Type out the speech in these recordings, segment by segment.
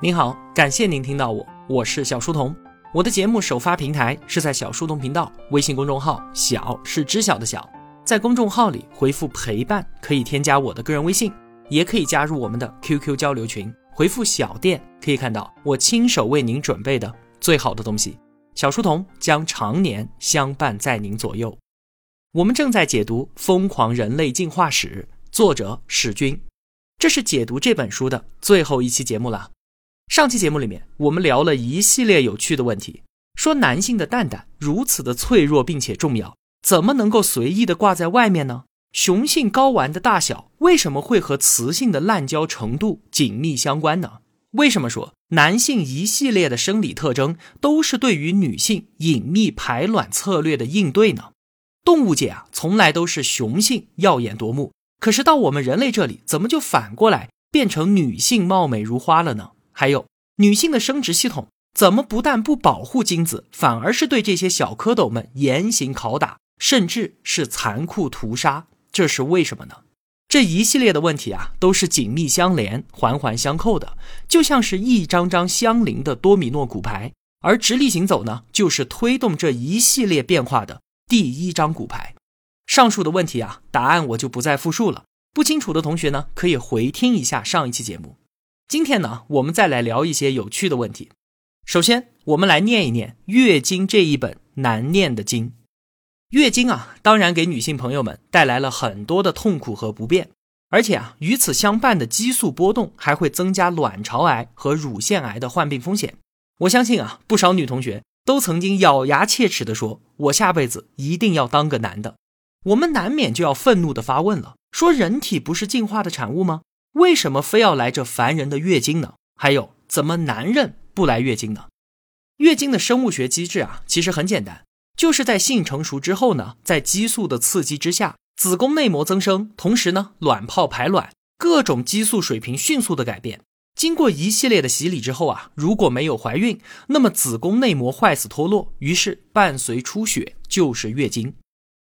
您好，感谢您听到我，我是小书童。我的节目首发平台是在小书童频道微信公众号，小是知晓的小，在公众号里回复陪伴可以添加我的个人微信，也可以加入我们的 QQ 交流群，回复小店可以看到我亲手为您准备的最好的东西。小书童将常年相伴在您左右。我们正在解读《疯狂人类进化史》，作者史军，这是解读这本书的最后一期节目了。上期节目里面，我们聊了一系列有趣的问题，说男性的蛋蛋如此的脆弱并且重要，怎么能够随意的挂在外面呢？雄性睾丸的大小为什么会和雌性的滥交程度紧密相关呢？为什么说男性一系列的生理特征都是对于女性隐秘排卵策略的应对呢？动物界啊，从来都是雄性耀眼夺目，可是到我们人类这里，怎么就反过来变成女性貌美如花了呢？还有女性的生殖系统怎么不但不保护精子，反而是对这些小蝌蚪们严刑拷打，甚至是残酷屠杀？这是为什么呢？这一系列的问题啊，都是紧密相连、环环相扣的，就像是一张张相邻的多米诺骨牌。而直立行走呢，就是推动这一系列变化的第一张骨牌。上述的问题啊，答案我就不再复述了。不清楚的同学呢，可以回听一下上一期节目。今天呢，我们再来聊一些有趣的问题。首先，我们来念一念《月经》这一本难念的经。月经啊，当然给女性朋友们带来了很多的痛苦和不便，而且啊，与此相伴的激素波动还会增加卵巢癌和乳腺癌的患病风险。我相信啊，不少女同学都曾经咬牙切齿地说：“我下辈子一定要当个男的。”我们难免就要愤怒地发问了：说人体不是进化的产物吗？为什么非要来这烦人的月经呢？还有，怎么男人不来月经呢？月经的生物学机制啊，其实很简单，就是在性成熟之后呢，在激素的刺激之下，子宫内膜增生，同时呢，卵泡排卵，各种激素水平迅速的改变。经过一系列的洗礼之后啊，如果没有怀孕，那么子宫内膜坏死脱落，于是伴随出血就是月经。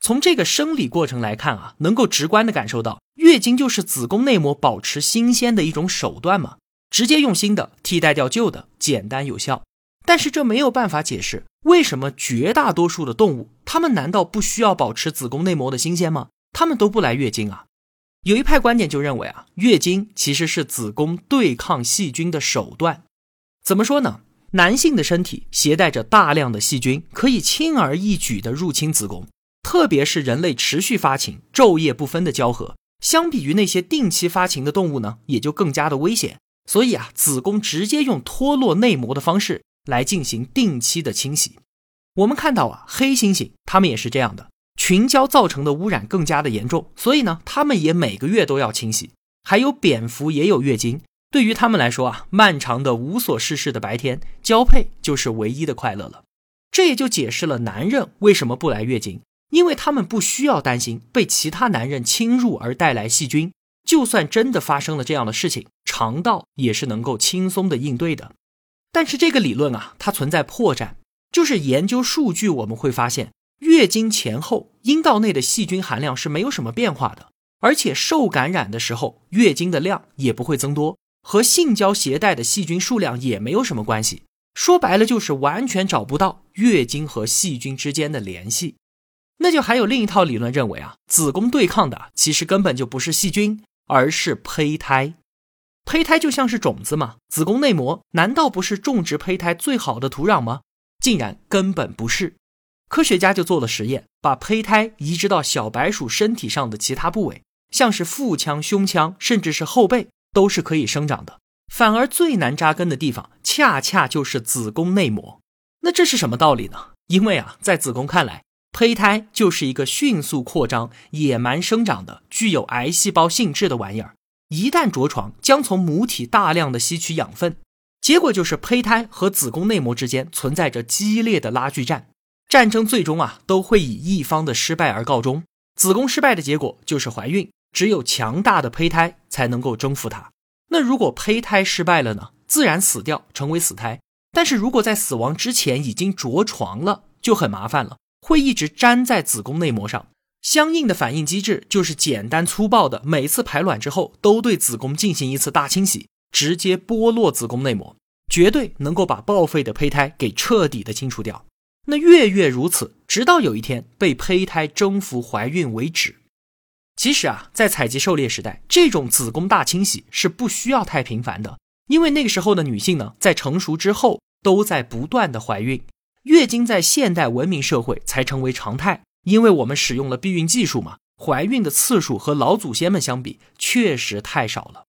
从这个生理过程来看啊，能够直观的感受到，月经就是子宫内膜保持新鲜的一种手段嘛，直接用新的替代掉旧的，简单有效。但是这没有办法解释为什么绝大多数的动物，它们难道不需要保持子宫内膜的新鲜吗？它们都不来月经啊？有一派观点就认为啊，月经其实是子宫对抗细菌的手段。怎么说呢？男性的身体携带着大量的细菌，可以轻而易举地入侵子宫。特别是人类持续发情、昼夜不分的交合，相比于那些定期发情的动物呢，也就更加的危险。所以啊，子宫直接用脱落内膜的方式来进行定期的清洗。我们看到啊，黑猩猩它们也是这样的，群交造成的污染更加的严重，所以呢，它们也每个月都要清洗。还有蝙蝠也有月经，对于它们来说啊，漫长的无所事事的白天，交配就是唯一的快乐了。这也就解释了男人为什么不来月经。因为他们不需要担心被其他男人侵入而带来细菌，就算真的发生了这样的事情，肠道也是能够轻松的应对的。但是这个理论啊，它存在破绽，就是研究数据我们会发现，月经前后阴道内的细菌含量是没有什么变化的，而且受感染的时候，月经的量也不会增多，和性交携带的细菌数量也没有什么关系。说白了，就是完全找不到月经和细菌之间的联系。那就还有另一套理论认为啊，子宫对抗的其实根本就不是细菌，而是胚胎。胚胎就像是种子嘛，子宫内膜难道不是种植胚胎最好的土壤吗？竟然根本不是。科学家就做了实验，把胚胎移植到小白鼠身体上的其他部位，像是腹腔、胸腔，甚至是后背，都是可以生长的。反而最难扎根的地方，恰恰就是子宫内膜。那这是什么道理呢？因为啊，在子宫看来。胚胎就是一个迅速扩张、野蛮生长的、具有癌细胞性质的玩意儿。一旦着床，将从母体大量的吸取养分，结果就是胚胎和子宫内膜之间存在着激烈的拉锯战。战争最终啊，都会以一方的失败而告终。子宫失败的结果就是怀孕，只有强大的胚胎才能够征服它。那如果胚胎失败了呢？自然死掉，成为死胎。但是如果在死亡之前已经着床了，就很麻烦了。会一直粘在子宫内膜上，相应的反应机制就是简单粗暴的，每次排卵之后都对子宫进行一次大清洗，直接剥落子宫内膜，绝对能够把报废的胚胎给彻底的清除掉。那月月如此，直到有一天被胚胎征服怀孕为止。其实啊，在采集狩猎时代，这种子宫大清洗是不需要太频繁的，因为那个时候的女性呢，在成熟之后都在不断的怀孕，月经在现代文明社会才成为常态，因为我们使用了避孕技术嘛，怀孕的次数和老祖先们相比确实太少了。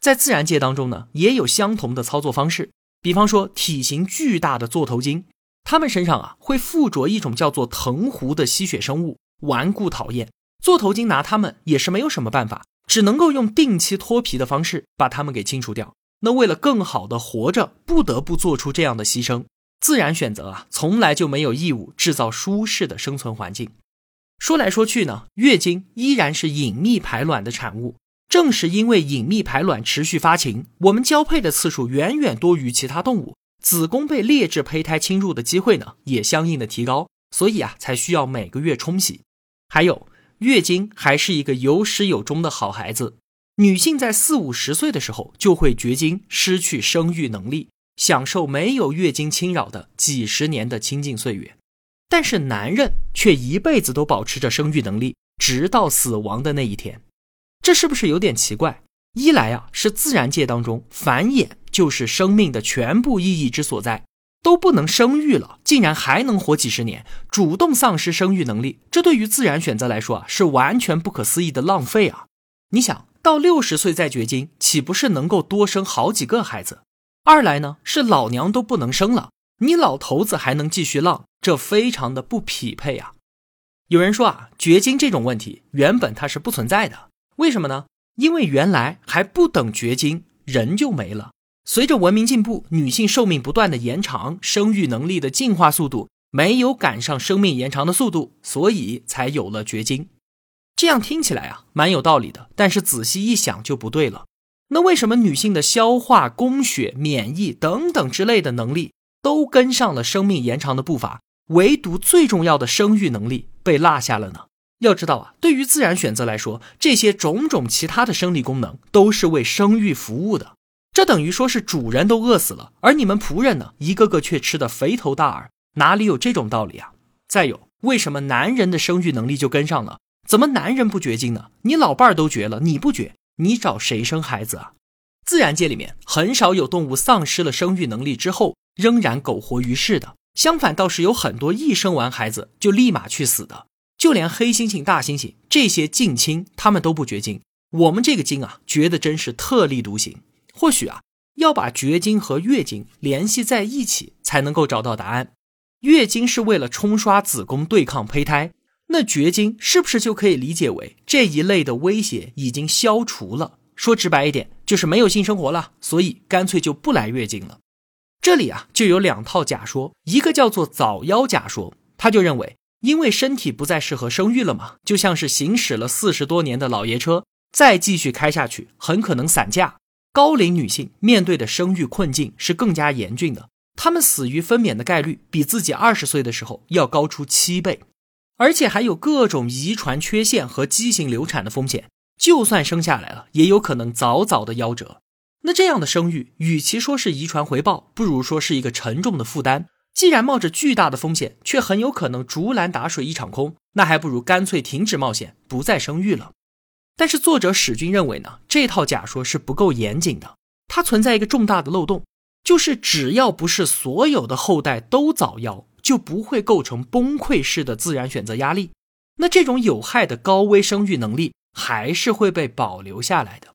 在自然界当中呢，也有相同的操作方式，比方说体型巨大的座头鲸。它们身上啊会附着一种叫做藤壶的吸血生物，顽固讨厌。座头鲸拿它们也是没有什么办法，只能够用定期脱皮的方式把它们给清除掉。那为了更好的活着，不得不做出这样的牺牲。自然选择啊，从来就没有义务制造舒适的生存环境。说来说去呢，月经依然是隐秘排卵的产物。正是因为隐秘排卵持续发情，我们交配的次数远远多于其他动物。子宫被劣质胚胎侵入的机会呢，也相应的提高，所以啊，才需要每个月冲洗。还有，月经还是一个有始有终的好孩子。女性在四五十岁的时候就会绝经，失去生育能力，享受没有月经侵扰的几十年的清净岁月。但是男人却一辈子都保持着生育能力，直到死亡的那一天。这是不是有点奇怪？一来啊，是自然界当中繁衍就是生命的全部意义之所在，都不能生育了，竟然还能活几十年，主动丧失生育能力，这对于自然选择来说啊，是完全不可思议的浪费啊！你想到六十岁再绝经，岂不是能够多生好几个孩子？二来呢，是老娘都不能生了，你老头子还能继续浪，这非常的不匹配啊！有人说啊，绝经这种问题原本它是不存在的，为什么呢？因为原来还不等绝经，人就没了。随着文明进步，女性寿命不断的延长，生育能力的进化速度没有赶上生命延长的速度，所以才有了绝经。这样听起来啊，蛮有道理的。但是仔细一想就不对了。那为什么女性的消化、供血、免疫等等之类的能力都跟上了生命延长的步伐，唯独最重要的生育能力被落下了呢？要知道啊，对于自然选择来说，这些种种其他的生理功能都是为生育服务的。这等于说是主人都饿死了，而你们仆人呢，一个个却吃得肥头大耳，哪里有这种道理啊？再有，为什么男人的生育能力就跟上了？怎么男人不绝经呢？你老伴儿都绝了，你不绝，你找谁生孩子啊？自然界里面很少有动物丧失了生育能力之后仍然苟活于世的，相反倒是有很多一生完孩子就立马去死的。就连黑猩猩、大猩猩这些近亲，他们都不绝经。我们这个经啊，绝的真是特立独行。或许啊，要把绝经和月经联系在一起，才能够找到答案。月经是为了冲刷子宫对抗胚胎，那绝经是不是就可以理解为这一类的威胁已经消除了？说直白一点，就是没有性生活了，所以干脆就不来月经了。这里啊，就有两套假说，一个叫做早夭假说，他就认为。因为身体不再适合生育了嘛，就像是行驶了四十多年的老爷车，再继续开下去，很可能散架。高龄女性面对的生育困境是更加严峻的，她们死于分娩的概率比自己二十岁的时候要高出七倍，而且还有各种遗传缺陷和畸形流产的风险。就算生下来了，也有可能早早的夭折。那这样的生育，与其说是遗传回报，不如说是一个沉重的负担。既然冒着巨大的风险，却很有可能竹篮打水一场空，那还不如干脆停止冒险，不再生育了。但是作者史军认为呢，这套假说是不够严谨的，它存在一个重大的漏洞，就是只要不是所有的后代都早夭，就不会构成崩溃式的自然选择压力。那这种有害的高危生育能力还是会被保留下来的。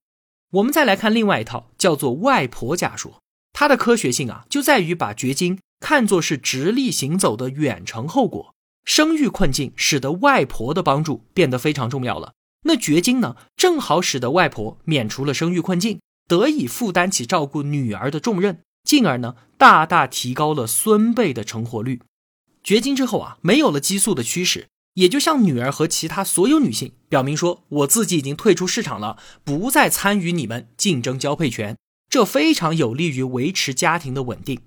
我们再来看另外一套，叫做外婆假说，它的科学性啊，就在于把绝经。看作是直立行走的远程后果，生育困境使得外婆的帮助变得非常重要了。那绝经呢，正好使得外婆免除了生育困境，得以负担起照顾女儿的重任，进而呢，大大提高了孙辈的成活率。绝经之后啊，没有了激素的驱使，也就向女儿和其他所有女性表明说，我自己已经退出市场了，不再参与你们竞争交配权。这非常有利于维持家庭的稳定。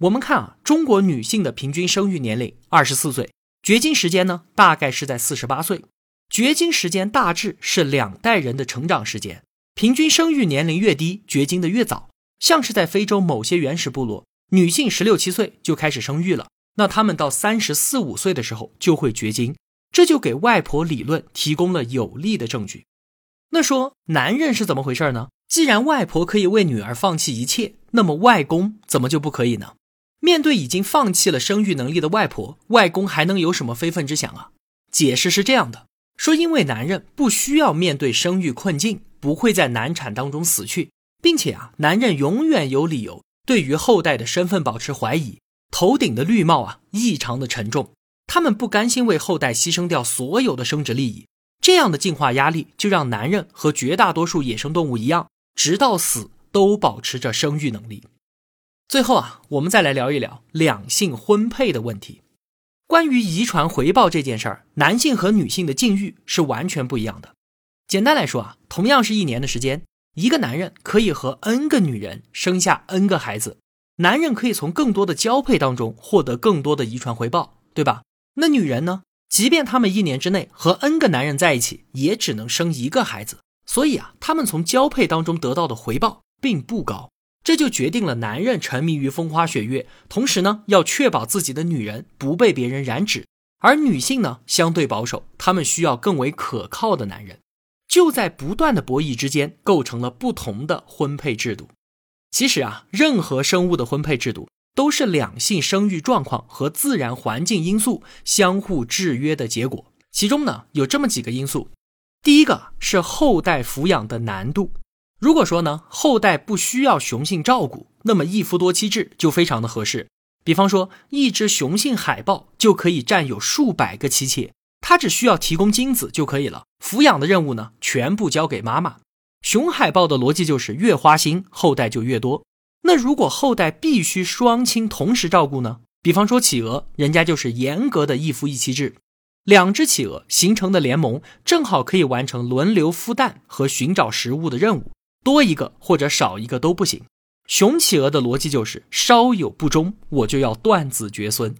我们看啊，中国女性的平均生育年龄二十四岁，绝经时间呢大概是在四十八岁。绝经时间大致是两代人的成长时间，平均生育年龄越低，绝经的越早。像是在非洲某些原始部落，女性十六七岁就开始生育了，那他们到三十四五岁的时候就会绝经，这就给外婆理论提供了有力的证据。那说男人是怎么回事呢？既然外婆可以为女儿放弃一切，那么外公怎么就不可以呢？面对已经放弃了生育能力的外婆，外公还能有什么非分之想啊？解释是这样的：说因为男人不需要面对生育困境，不会在难产当中死去，并且啊，男人永远有理由对于后代的身份保持怀疑，头顶的绿帽啊异常的沉重，他们不甘心为后代牺牲掉所有的生殖利益。这样的进化压力，就让男人和绝大多数野生动物一样，直到死都保持着生育能力。最后啊，我们再来聊一聊两性婚配的问题。关于遗传回报这件事儿，男性和女性的境遇是完全不一样的。简单来说啊，同样是一年的时间，一个男人可以和 n 个女人生下 n 个孩子，男人可以从更多的交配当中获得更多的遗传回报，对吧？那女人呢？即便他们一年之内和 n 个男人在一起，也只能生一个孩子。所以啊，他们从交配当中得到的回报并不高。这就决定了男人沉迷于风花雪月，同时呢，要确保自己的女人不被别人染指；而女性呢，相对保守，她们需要更为可靠的男人。就在不断的博弈之间，构成了不同的婚配制度。其实啊，任何生物的婚配制度。都是两性生育状况和自然环境因素相互制约的结果。其中呢，有这么几个因素。第一个是后代抚养的难度。如果说呢，后代不需要雄性照顾，那么一夫多妻制就非常的合适。比方说，一只雄性海豹就可以占有数百个妻妾，它只需要提供精子就可以了，抚养的任务呢，全部交给妈妈。雄海豹的逻辑就是越花心，后代就越多。那如果后代必须双亲同时照顾呢？比方说企鹅，人家就是严格的一夫一妻制，两只企鹅形成的联盟正好可以完成轮流孵蛋和寻找食物的任务，多一个或者少一个都不行。雄企鹅的逻辑就是稍有不忠，我就要断子绝孙。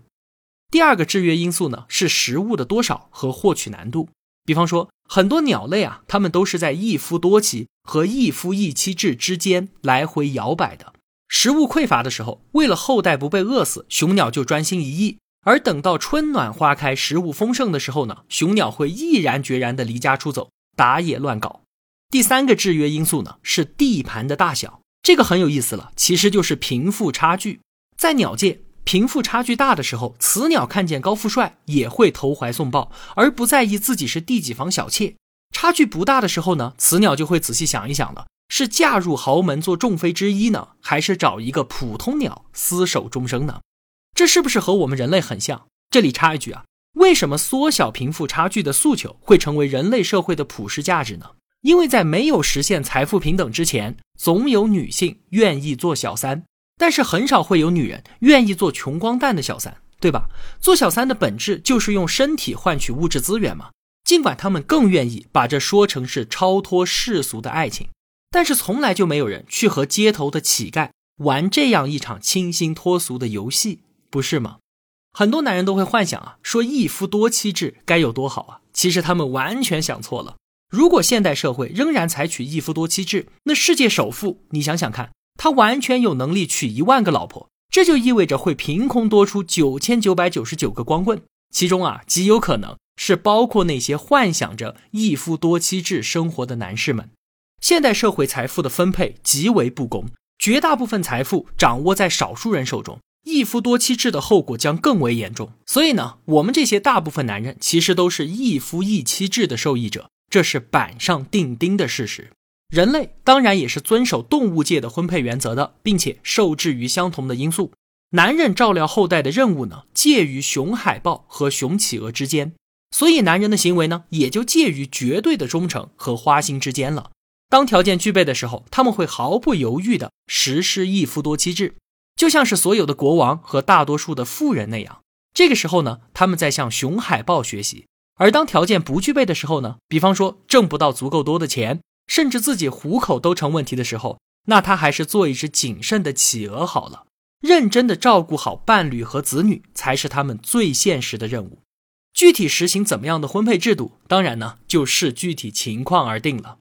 第二个制约因素呢是食物的多少和获取难度，比方说很多鸟类啊，它们都是在一夫多妻和一夫一妻制之间来回摇摆的。食物匮乏的时候，为了后代不被饿死，雄鸟就专心一意；而等到春暖花开、食物丰盛的时候呢，雄鸟会毅然决然地离家出走，打野乱搞。第三个制约因素呢是地盘的大小，这个很有意思了，其实就是贫富差距。在鸟界，贫富差距大的时候，雌鸟看见高富帅也会投怀送抱，而不在意自己是第几房小妾；差距不大的时候呢，雌鸟就会仔细想一想了。是嫁入豪门做众妃之一呢，还是找一个普通鸟厮守终生呢？这是不是和我们人类很像？这里插一句啊，为什么缩小贫富差距的诉求会成为人类社会的普世价值呢？因为在没有实现财富平等之前，总有女性愿意做小三，但是很少会有女人愿意做穷光蛋的小三，对吧？做小三的本质就是用身体换取物质资源嘛。尽管他们更愿意把这说成是超脱世俗的爱情。但是从来就没有人去和街头的乞丐玩这样一场清新脱俗的游戏，不是吗？很多男人都会幻想啊，说一夫多妻制该有多好啊！其实他们完全想错了。如果现代社会仍然采取一夫多妻制，那世界首富，你想想看，他完全有能力娶一万个老婆，这就意味着会凭空多出九千九百九十九个光棍，其中啊，极有可能是包括那些幻想着一夫多妻制生活的男士们。现代社会财富的分配极为不公，绝大部分财富掌握在少数人手中，一夫多妻制的后果将更为严重。所以呢，我们这些大部分男人其实都是一夫一妻制的受益者，这是板上钉钉的事实。人类当然也是遵守动物界的婚配原则的，并且受制于相同的因素。男人照料后代的任务呢，介于雄海豹和雄企鹅之间，所以男人的行为呢，也就介于绝对的忠诚和花心之间了。当条件具备的时候，他们会毫不犹豫地实施一夫多妻制，就像是所有的国王和大多数的富人那样。这个时候呢，他们在向熊海豹学习；而当条件不具备的时候呢，比方说挣不到足够多的钱，甚至自己糊口都成问题的时候，那他还是做一只谨慎的企鹅好了。认真的照顾好伴侣和子女，才是他们最现实的任务。具体实行怎么样的婚配制度，当然呢，就视具体情况而定了。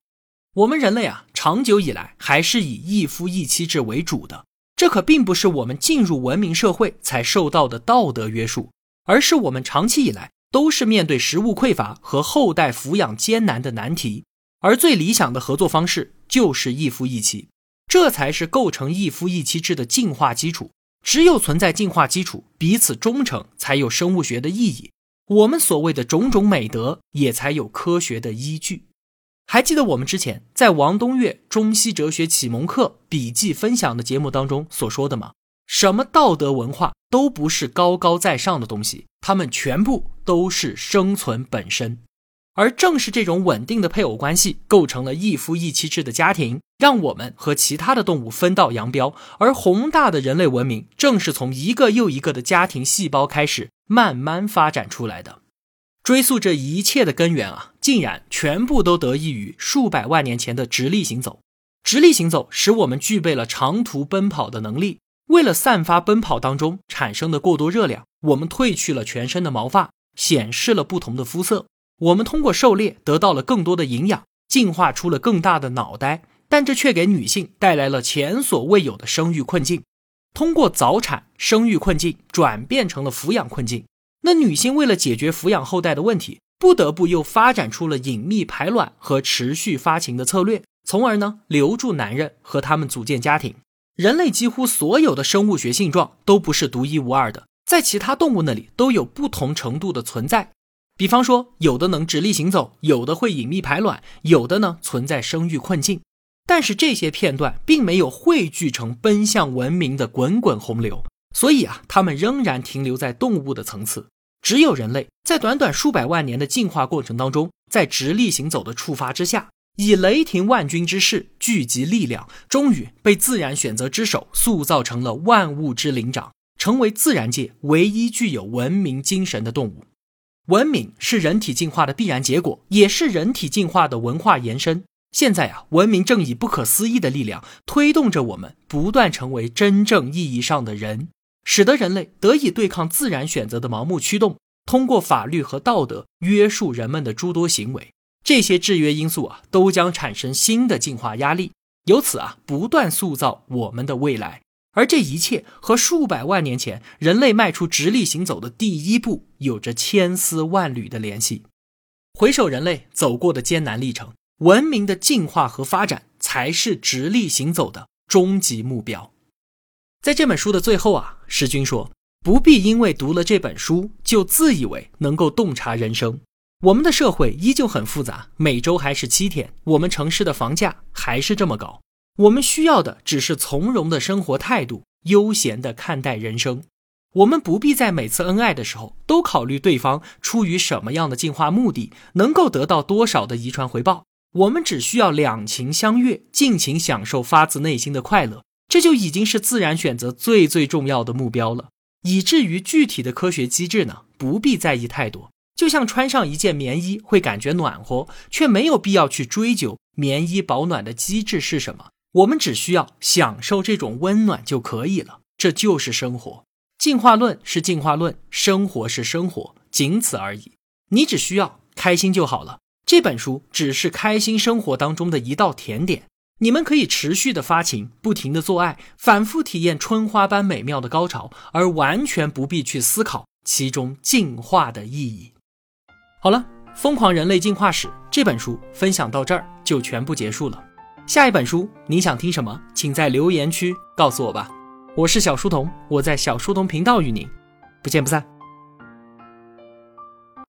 我们人类啊，长久以来还是以一夫一妻制为主的。这可并不是我们进入文明社会才受到的道德约束，而是我们长期以来都是面对食物匮乏和后代抚养艰难的难题。而最理想的合作方式就是一夫一妻，这才是构成一夫一妻制的进化基础。只有存在进化基础，彼此忠诚，才有生物学的意义。我们所谓的种种美德，也才有科学的依据。还记得我们之前在王东岳《中西哲学启蒙课笔记分享的节目当中所说的吗？什么道德文化都不是高高在上的东西，它们全部都是生存本身。而正是这种稳定的配偶关系，构成了一夫一妻制的家庭，让我们和其他的动物分道扬镳。而宏大的人类文明，正是从一个又一个的家庭细胞开始慢慢发展出来的。追溯这一切的根源啊，竟然全部都得益于数百万年前的直立行走。直立行走使我们具备了长途奔跑的能力。为了散发奔跑当中产生的过多热量，我们褪去了全身的毛发，显示了不同的肤色。我们通过狩猎得到了更多的营养，进化出了更大的脑袋，但这却给女性带来了前所未有的生育困境。通过早产，生育困境转变成了抚养困境。那女性为了解决抚养后代的问题，不得不又发展出了隐秘排卵和持续发情的策略，从而呢留住男人和他们组建家庭。人类几乎所有的生物学性状都不是独一无二的，在其他动物那里都有不同程度的存在。比方说，有的能直立行走，有的会隐秘排卵，有的呢存在生育困境。但是这些片段并没有汇聚成奔向文明的滚滚洪流，所以啊，它们仍然停留在动物的层次。只有人类在短短数百万年的进化过程当中，在直立行走的触发之下，以雷霆万钧之势聚集力量，终于被自然选择之手塑造成了万物之灵长，成为自然界唯一具有文明精神的动物。文明是人体进化的必然结果，也是人体进化的文化延伸。现在啊，文明正以不可思议的力量推动着我们不断成为真正意义上的人，使得人类得以对抗自然选择的盲目驱动，通过法律和道德约束人们的诸多行为。这些制约因素啊，都将产生新的进化压力，由此啊，不断塑造我们的未来。而这一切和数百万年前人类迈出直立行走的第一步有着千丝万缕的联系。回首人类走过的艰难历程，文明的进化和发展才是直立行走的终极目标。在这本书的最后啊，石军说：“不必因为读了这本书就自以为能够洞察人生。我们的社会依旧很复杂，每周还是七天，我们城市的房价还是这么高。”我们需要的只是从容的生活态度，悠闲的看待人生。我们不必在每次恩爱的时候都考虑对方出于什么样的进化目的，能够得到多少的遗传回报。我们只需要两情相悦，尽情享受发自内心的快乐，这就已经是自然选择最最重要的目标了。以至于具体的科学机制呢，不必在意太多。就像穿上一件棉衣会感觉暖和，却没有必要去追究棉衣保暖的机制是什么。我们只需要享受这种温暖就可以了，这就是生活。进化论是进化论，生活是生活，仅此而已。你只需要开心就好了。这本书只是开心生活当中的一道甜点。你们可以持续的发情，不停的做爱，反复体验春花般美妙的高潮，而完全不必去思考其中进化的意义。好了，《疯狂人类进化史》这本书分享到这儿就全部结束了。下一本书你想听什么？请在留言区告诉我吧。我是小书童，我在小书童频道与您不见不散。